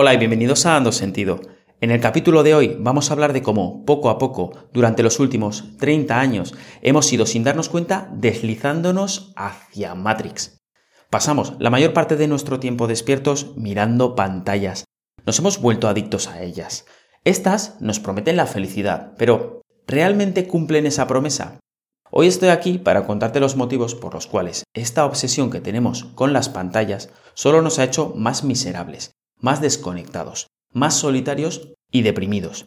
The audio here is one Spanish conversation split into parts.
Hola y bienvenidos a Ando Sentido. En el capítulo de hoy vamos a hablar de cómo, poco a poco, durante los últimos 30 años, hemos ido sin darnos cuenta deslizándonos hacia Matrix. Pasamos la mayor parte de nuestro tiempo despiertos mirando pantallas. Nos hemos vuelto adictos a ellas. Estas nos prometen la felicidad, pero ¿realmente cumplen esa promesa? Hoy estoy aquí para contarte los motivos por los cuales esta obsesión que tenemos con las pantallas solo nos ha hecho más miserables más desconectados, más solitarios y deprimidos.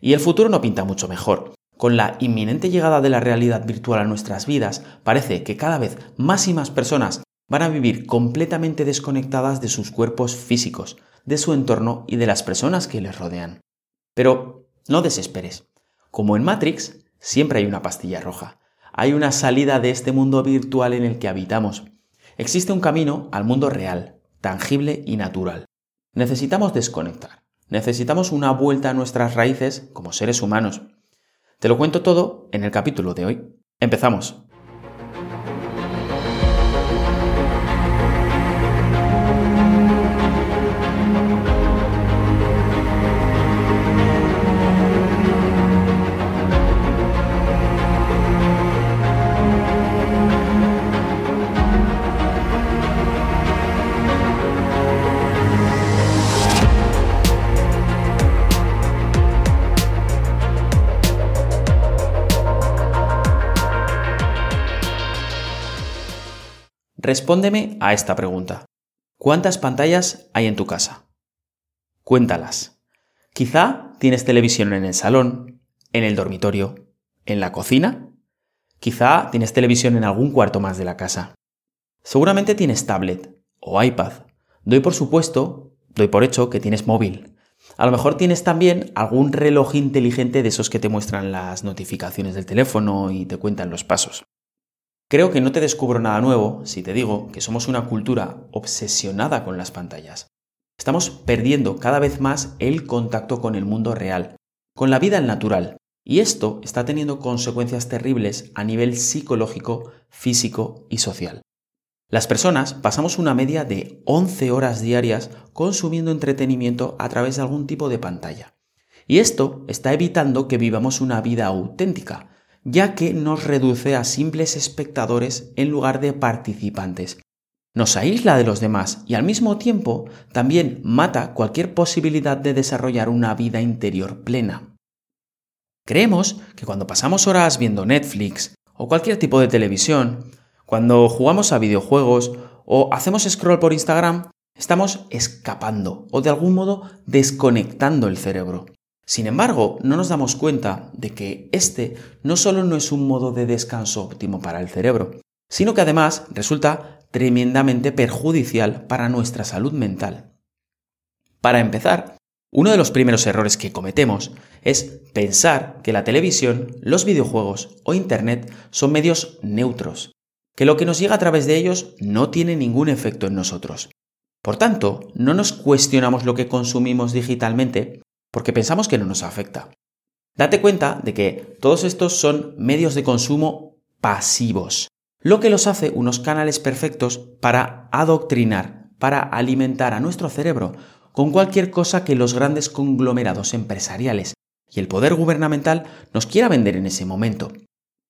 Y el futuro no pinta mucho mejor. Con la inminente llegada de la realidad virtual a nuestras vidas, parece que cada vez más y más personas van a vivir completamente desconectadas de sus cuerpos físicos, de su entorno y de las personas que les rodean. Pero no desesperes. Como en Matrix, siempre hay una pastilla roja. Hay una salida de este mundo virtual en el que habitamos. Existe un camino al mundo real, tangible y natural. Necesitamos desconectar. Necesitamos una vuelta a nuestras raíces como seres humanos. Te lo cuento todo en el capítulo de hoy. Empezamos. Respóndeme a esta pregunta. ¿Cuántas pantallas hay en tu casa? Cuéntalas. Quizá tienes televisión en el salón, en el dormitorio, en la cocina. Quizá tienes televisión en algún cuarto más de la casa. Seguramente tienes tablet o iPad. Doy por supuesto, doy por hecho que tienes móvil. A lo mejor tienes también algún reloj inteligente de esos que te muestran las notificaciones del teléfono y te cuentan los pasos. Creo que no te descubro nada nuevo si te digo que somos una cultura obsesionada con las pantallas. Estamos perdiendo cada vez más el contacto con el mundo real, con la vida natural, y esto está teniendo consecuencias terribles a nivel psicológico, físico y social. Las personas pasamos una media de 11 horas diarias consumiendo entretenimiento a través de algún tipo de pantalla. Y esto está evitando que vivamos una vida auténtica, ya que nos reduce a simples espectadores en lugar de participantes. Nos aísla de los demás y al mismo tiempo también mata cualquier posibilidad de desarrollar una vida interior plena. Creemos que cuando pasamos horas viendo Netflix o cualquier tipo de televisión, cuando jugamos a videojuegos o hacemos scroll por Instagram, estamos escapando o de algún modo desconectando el cerebro. Sin embargo, no nos damos cuenta de que este no solo no es un modo de descanso óptimo para el cerebro, sino que además resulta tremendamente perjudicial para nuestra salud mental. Para empezar, uno de los primeros errores que cometemos es pensar que la televisión, los videojuegos o Internet son medios neutros, que lo que nos llega a través de ellos no tiene ningún efecto en nosotros. Por tanto, no nos cuestionamos lo que consumimos digitalmente porque pensamos que no nos afecta. Date cuenta de que todos estos son medios de consumo pasivos, lo que los hace unos canales perfectos para adoctrinar, para alimentar a nuestro cerebro con cualquier cosa que los grandes conglomerados empresariales y el poder gubernamental nos quiera vender en ese momento,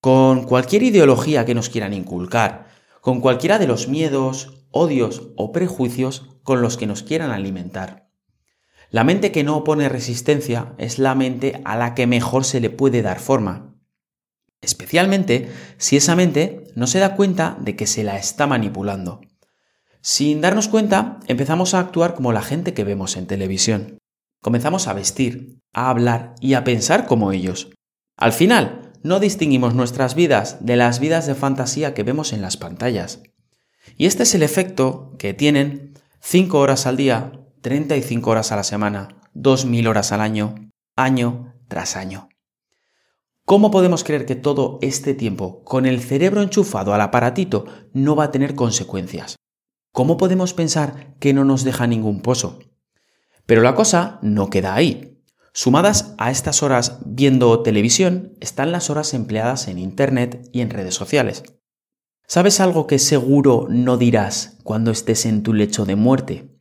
con cualquier ideología que nos quieran inculcar, con cualquiera de los miedos, odios o prejuicios con los que nos quieran alimentar. La mente que no opone resistencia es la mente a la que mejor se le puede dar forma. Especialmente si esa mente no se da cuenta de que se la está manipulando. Sin darnos cuenta, empezamos a actuar como la gente que vemos en televisión. Comenzamos a vestir, a hablar y a pensar como ellos. Al final, no distinguimos nuestras vidas de las vidas de fantasía que vemos en las pantallas. Y este es el efecto que tienen 5 horas al día 35 horas a la semana, 2.000 horas al año, año tras año. ¿Cómo podemos creer que todo este tiempo, con el cerebro enchufado al aparatito, no va a tener consecuencias? ¿Cómo podemos pensar que no nos deja ningún pozo? Pero la cosa no queda ahí. Sumadas a estas horas viendo televisión están las horas empleadas en Internet y en redes sociales. ¿Sabes algo que seguro no dirás cuando estés en tu lecho de muerte?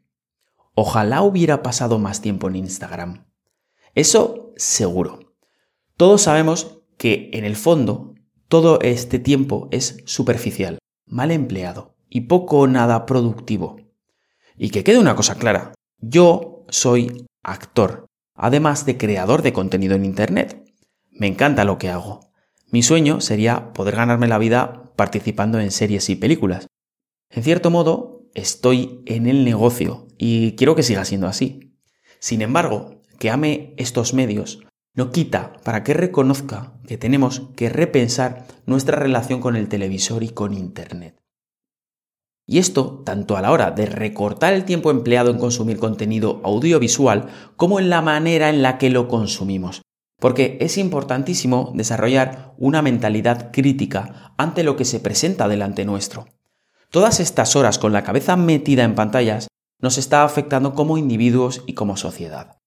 Ojalá hubiera pasado más tiempo en Instagram. Eso seguro. Todos sabemos que en el fondo todo este tiempo es superficial, mal empleado y poco o nada productivo. Y que quede una cosa clara, yo soy actor, además de creador de contenido en Internet. Me encanta lo que hago. Mi sueño sería poder ganarme la vida participando en series y películas. En cierto modo, estoy en el negocio y quiero que siga siendo así. Sin embargo, que ame estos medios no quita para que reconozca que tenemos que repensar nuestra relación con el televisor y con Internet. Y esto tanto a la hora de recortar el tiempo empleado en consumir contenido audiovisual como en la manera en la que lo consumimos. Porque es importantísimo desarrollar una mentalidad crítica ante lo que se presenta delante nuestro. Todas estas horas con la cabeza metida en pantallas nos está afectando como individuos y como sociedad.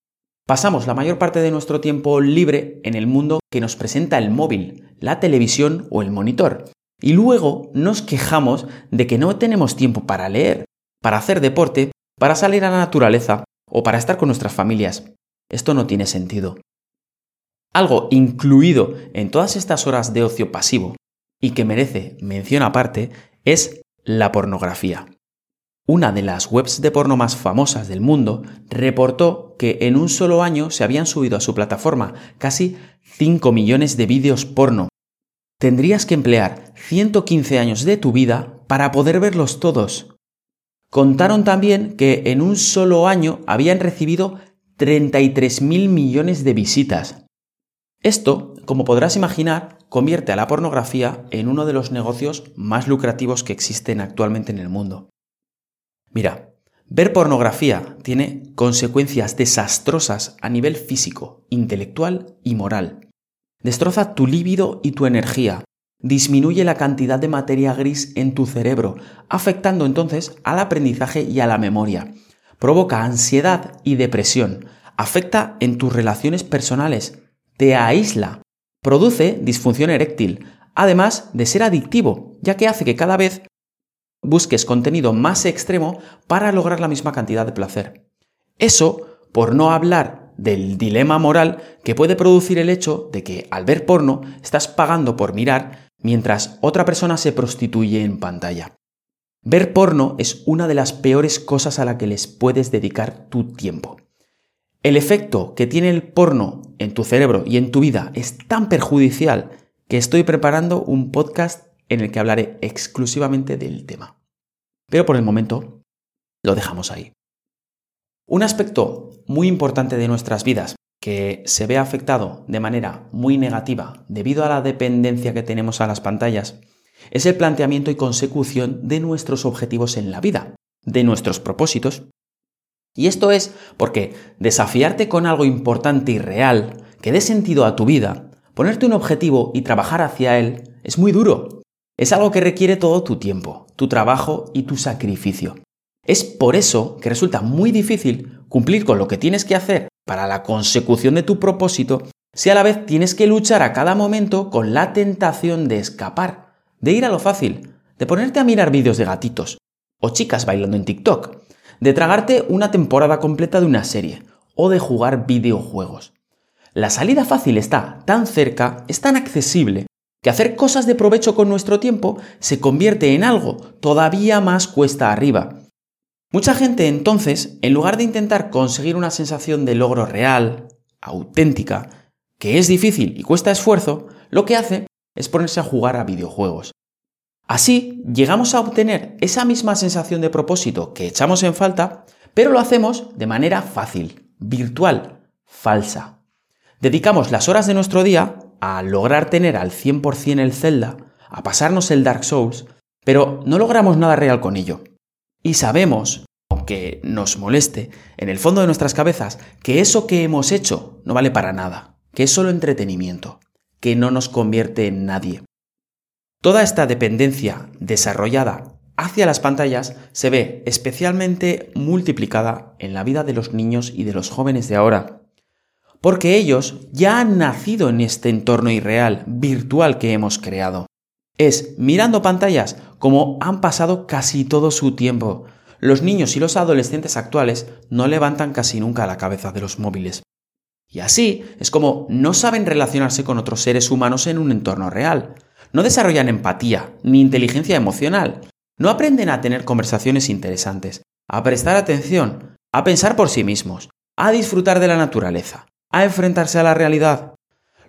Pasamos la mayor parte de nuestro tiempo libre en el mundo que nos presenta el móvil, la televisión o el monitor. Y luego nos quejamos de que no tenemos tiempo para leer, para hacer deporte, para salir a la naturaleza o para estar con nuestras familias. Esto no tiene sentido. Algo incluido en todas estas horas de ocio pasivo y que merece mención aparte es la pornografía una de las webs de porno más famosas del mundo, reportó que en un solo año se habían subido a su plataforma casi 5 millones de vídeos porno. Tendrías que emplear 115 años de tu vida para poder verlos todos. Contaron también que en un solo año habían recibido 33.000 millones de visitas. Esto, como podrás imaginar, convierte a la pornografía en uno de los negocios más lucrativos que existen actualmente en el mundo. Mira, ver pornografía tiene consecuencias desastrosas a nivel físico, intelectual y moral. Destroza tu líbido y tu energía, disminuye la cantidad de materia gris en tu cerebro, afectando entonces al aprendizaje y a la memoria. Provoca ansiedad y depresión, afecta en tus relaciones personales, te aísla, produce disfunción eréctil, además de ser adictivo, ya que hace que cada vez busques contenido más extremo para lograr la misma cantidad de placer. Eso por no hablar del dilema moral que puede producir el hecho de que al ver porno estás pagando por mirar mientras otra persona se prostituye en pantalla. Ver porno es una de las peores cosas a la que les puedes dedicar tu tiempo. El efecto que tiene el porno en tu cerebro y en tu vida es tan perjudicial que estoy preparando un podcast en el que hablaré exclusivamente del tema. Pero por el momento lo dejamos ahí. Un aspecto muy importante de nuestras vidas que se ve afectado de manera muy negativa debido a la dependencia que tenemos a las pantallas es el planteamiento y consecución de nuestros objetivos en la vida, de nuestros propósitos. Y esto es porque desafiarte con algo importante y real que dé sentido a tu vida, ponerte un objetivo y trabajar hacia él, es muy duro. Es algo que requiere todo tu tiempo, tu trabajo y tu sacrificio. Es por eso que resulta muy difícil cumplir con lo que tienes que hacer para la consecución de tu propósito si a la vez tienes que luchar a cada momento con la tentación de escapar, de ir a lo fácil, de ponerte a mirar vídeos de gatitos o chicas bailando en TikTok, de tragarte una temporada completa de una serie o de jugar videojuegos. La salida fácil está tan cerca, es tan accesible, que hacer cosas de provecho con nuestro tiempo se convierte en algo todavía más cuesta arriba. Mucha gente entonces, en lugar de intentar conseguir una sensación de logro real, auténtica, que es difícil y cuesta esfuerzo, lo que hace es ponerse a jugar a videojuegos. Así llegamos a obtener esa misma sensación de propósito que echamos en falta, pero lo hacemos de manera fácil, virtual, falsa. Dedicamos las horas de nuestro día a lograr tener al 100% el Zelda, a pasarnos el Dark Souls, pero no logramos nada real con ello. Y sabemos, aunque nos moleste, en el fondo de nuestras cabezas, que eso que hemos hecho no vale para nada, que es solo entretenimiento, que no nos convierte en nadie. Toda esta dependencia desarrollada hacia las pantallas se ve especialmente multiplicada en la vida de los niños y de los jóvenes de ahora, porque ellos ya han nacido en este entorno irreal, virtual que hemos creado. Es mirando pantallas como han pasado casi todo su tiempo. los niños y los adolescentes actuales no levantan casi nunca la cabeza de los móviles. Y así es como no saben relacionarse con otros seres humanos en un entorno real. No desarrollan empatía ni inteligencia emocional. No aprenden a tener conversaciones interesantes, a prestar atención, a pensar por sí mismos, a disfrutar de la naturaleza, a enfrentarse a la realidad.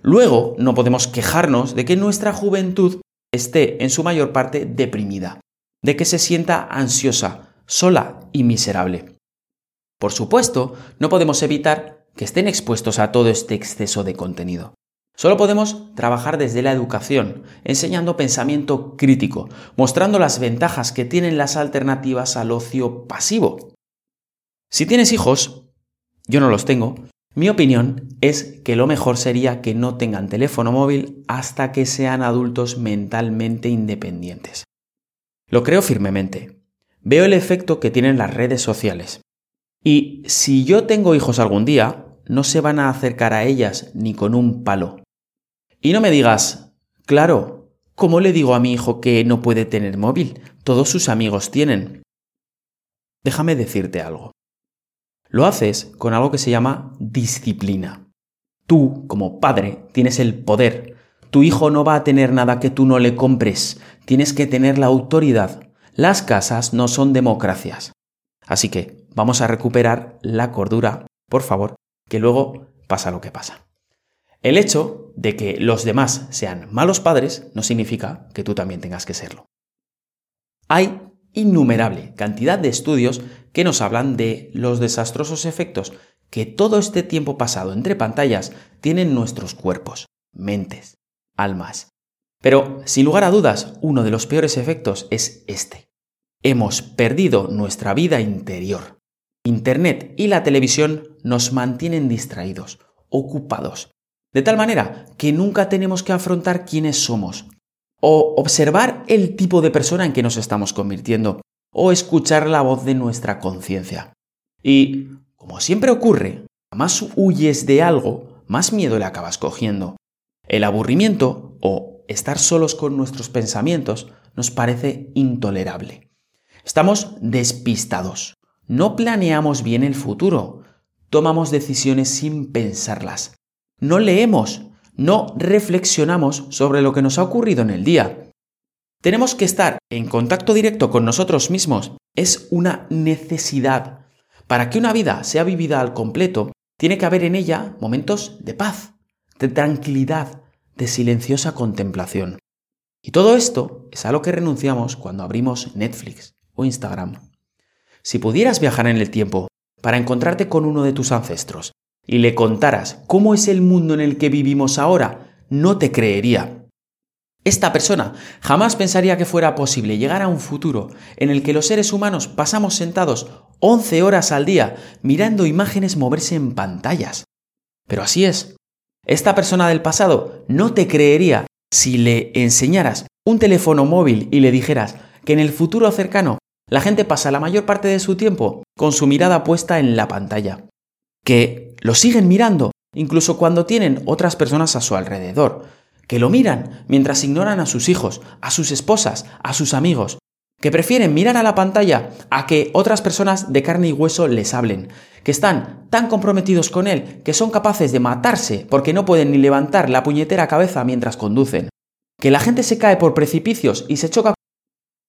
Luego no podemos quejarnos de que nuestra juventud esté en su mayor parte deprimida, de que se sienta ansiosa, sola y miserable. Por supuesto, no podemos evitar que estén expuestos a todo este exceso de contenido. Solo podemos trabajar desde la educación, enseñando pensamiento crítico, mostrando las ventajas que tienen las alternativas al ocio pasivo. Si tienes hijos, yo no los tengo, mi opinión es que lo mejor sería que no tengan teléfono móvil hasta que sean adultos mentalmente independientes. Lo creo firmemente. Veo el efecto que tienen las redes sociales. Y si yo tengo hijos algún día, no se van a acercar a ellas ni con un palo. Y no me digas, claro, ¿cómo le digo a mi hijo que no puede tener móvil? Todos sus amigos tienen. Déjame decirte algo. Lo haces con algo que se llama disciplina. Tú, como padre, tienes el poder. Tu hijo no va a tener nada que tú no le compres. Tienes que tener la autoridad. Las casas no son democracias. Así que vamos a recuperar la cordura, por favor, que luego pasa lo que pasa. El hecho de que los demás sean malos padres no significa que tú también tengas que serlo. Hay innumerable cantidad de estudios que nos hablan de los desastrosos efectos que todo este tiempo pasado entre pantallas tienen nuestros cuerpos, mentes, almas. Pero, sin lugar a dudas, uno de los peores efectos es este. Hemos perdido nuestra vida interior. Internet y la televisión nos mantienen distraídos, ocupados, de tal manera que nunca tenemos que afrontar quiénes somos, o observar el tipo de persona en que nos estamos convirtiendo, o escuchar la voz de nuestra conciencia. Y, como siempre ocurre, más huyes de algo, más miedo le acabas cogiendo. El aburrimiento, o estar solos con nuestros pensamientos, nos parece intolerable. Estamos despistados. No planeamos bien el futuro. Tomamos decisiones sin pensarlas. No leemos, no reflexionamos sobre lo que nos ha ocurrido en el día. Tenemos que estar en contacto directo con nosotros mismos. Es una necesidad. Para que una vida sea vivida al completo, tiene que haber en ella momentos de paz, de tranquilidad, de silenciosa contemplación. Y todo esto es a lo que renunciamos cuando abrimos Netflix o Instagram. Si pudieras viajar en el tiempo para encontrarte con uno de tus ancestros y le contaras cómo es el mundo en el que vivimos ahora, no te creería. Esta persona jamás pensaría que fuera posible llegar a un futuro en el que los seres humanos pasamos sentados 11 horas al día mirando imágenes moverse en pantallas. Pero así es. Esta persona del pasado no te creería si le enseñaras un teléfono móvil y le dijeras que en el futuro cercano la gente pasa la mayor parte de su tiempo con su mirada puesta en la pantalla, que lo siguen mirando incluso cuando tienen otras personas a su alrededor, que lo miran mientras ignoran a sus hijos, a sus esposas, a sus amigos, que prefieren mirar a la pantalla a que otras personas de carne y hueso les hablen, que están tan comprometidos con él que son capaces de matarse porque no pueden ni levantar la puñetera cabeza mientras conducen, que la gente se cae por precipicios y se choca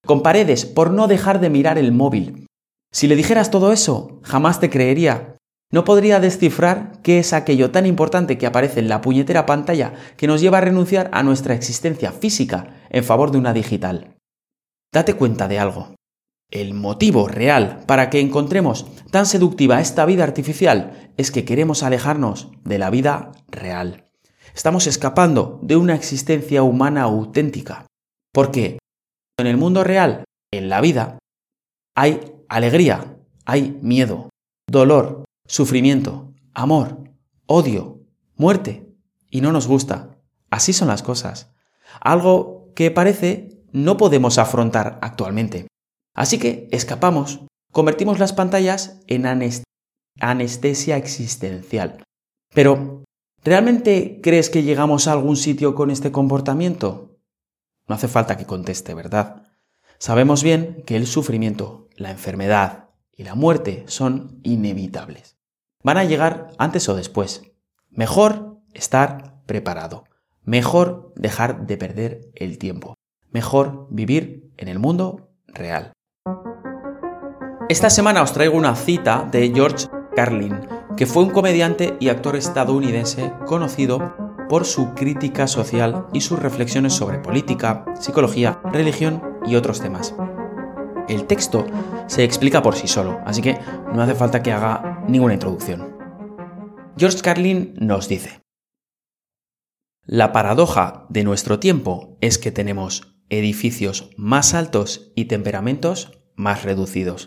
con paredes por no dejar de mirar el móvil. Si le dijeras todo eso, jamás te creería. No podría descifrar qué es aquello tan importante que aparece en la puñetera pantalla que nos lleva a renunciar a nuestra existencia física en favor de una digital. Date cuenta de algo. El motivo real para que encontremos tan seductiva esta vida artificial es que queremos alejarnos de la vida real. Estamos escapando de una existencia humana auténtica. Porque en el mundo real, en la vida, hay alegría, hay miedo, dolor, sufrimiento, amor, odio, muerte, y no nos gusta. Así son las cosas. Algo que parece no podemos afrontar actualmente. Así que escapamos, convertimos las pantallas en anestesia existencial. Pero, ¿realmente crees que llegamos a algún sitio con este comportamiento? No hace falta que conteste, ¿verdad? Sabemos bien que el sufrimiento, la enfermedad y la muerte son inevitables. Van a llegar antes o después. Mejor estar preparado. Mejor dejar de perder el tiempo. Mejor vivir en el mundo real. Esta semana os traigo una cita de George Carlin, que fue un comediante y actor estadounidense conocido por su crítica social y sus reflexiones sobre política, psicología, religión y otros temas. El texto se explica por sí solo, así que no hace falta que haga ninguna introducción. George Carlin nos dice, La paradoja de nuestro tiempo es que tenemos edificios más altos y temperamentos más reducidos,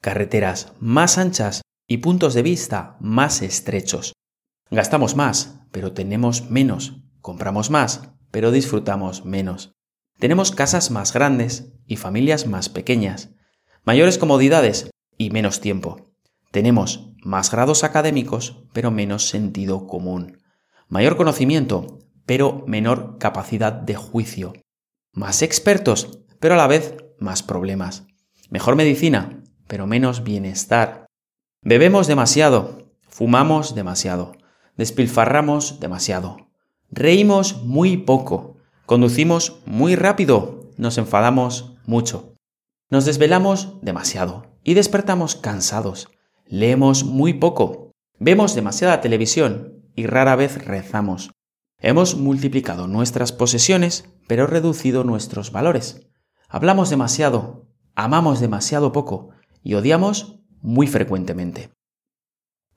carreteras más anchas y puntos de vista más estrechos. Gastamos más, pero tenemos menos. Compramos más, pero disfrutamos menos. Tenemos casas más grandes y familias más pequeñas, mayores comodidades y menos tiempo. Tenemos más grados académicos, pero menos sentido común. Mayor conocimiento, pero menor capacidad de juicio. Más expertos, pero a la vez más problemas. Mejor medicina, pero menos bienestar. Bebemos demasiado, fumamos demasiado, despilfarramos demasiado, reímos muy poco, conducimos muy rápido, nos enfadamos mucho, nos desvelamos demasiado y despertamos cansados, leemos muy poco, vemos demasiada televisión y rara vez rezamos. Hemos multiplicado nuestras posesiones, pero reducido nuestros valores. Hablamos demasiado, amamos demasiado poco y odiamos muy frecuentemente.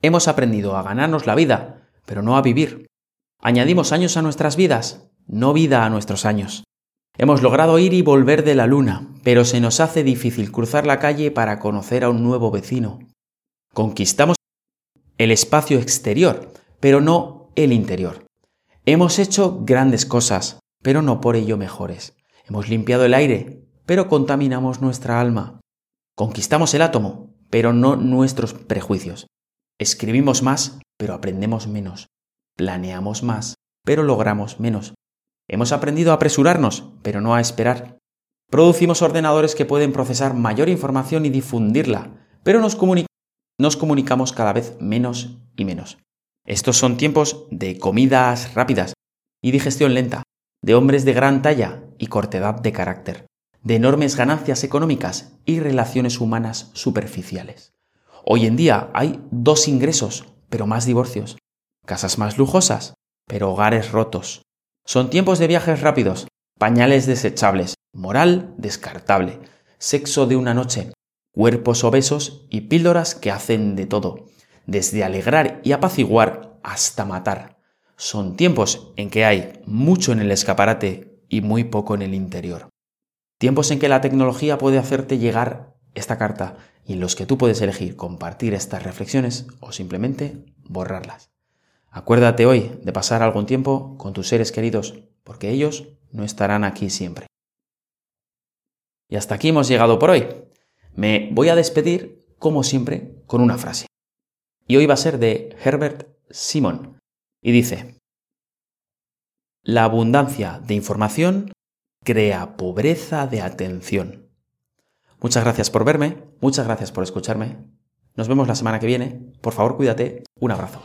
Hemos aprendido a ganarnos la vida, pero no a vivir. Añadimos años a nuestras vidas, no vida a nuestros años. Hemos logrado ir y volver de la luna, pero se nos hace difícil cruzar la calle para conocer a un nuevo vecino. Conquistamos el espacio exterior, pero no el interior. Hemos hecho grandes cosas, pero no por ello mejores. Hemos limpiado el aire, pero contaminamos nuestra alma. Conquistamos el átomo, pero no nuestros prejuicios. Escribimos más, pero aprendemos menos. Planeamos más, pero logramos menos. Hemos aprendido a apresurarnos, pero no a esperar. Producimos ordenadores que pueden procesar mayor información y difundirla, pero nos, comunicamos cada vez menos y menos. Estos son tiempos de comidas rápidas y digestión lenta, de hombres de gran talla y cortedad de carácter, de enormes ganancias económicas y relaciones humanas superficiales. Hoy en día hay dos ingresos, pero más divorcios, casas más lujosas, pero hogares rotos. Son tiempos de viajes rápidos, pañales desechables, moral descartable, sexo de una noche, cuerpos obesos y píldoras que hacen de todo, desde alegrar y apaciguar hasta matar. Son tiempos en que hay mucho en el escaparate y muy poco en el interior. Tiempos en que la tecnología puede hacerte llegar esta carta y en los que tú puedes elegir compartir estas reflexiones o simplemente borrarlas. Acuérdate hoy de pasar algún tiempo con tus seres queridos, porque ellos no estarán aquí siempre. Y hasta aquí hemos llegado por hoy. Me voy a despedir, como siempre, con una frase. Y hoy va a ser de Herbert Simon. Y dice, La abundancia de información crea pobreza de atención. Muchas gracias por verme, muchas gracias por escucharme. Nos vemos la semana que viene. Por favor, cuídate. Un abrazo.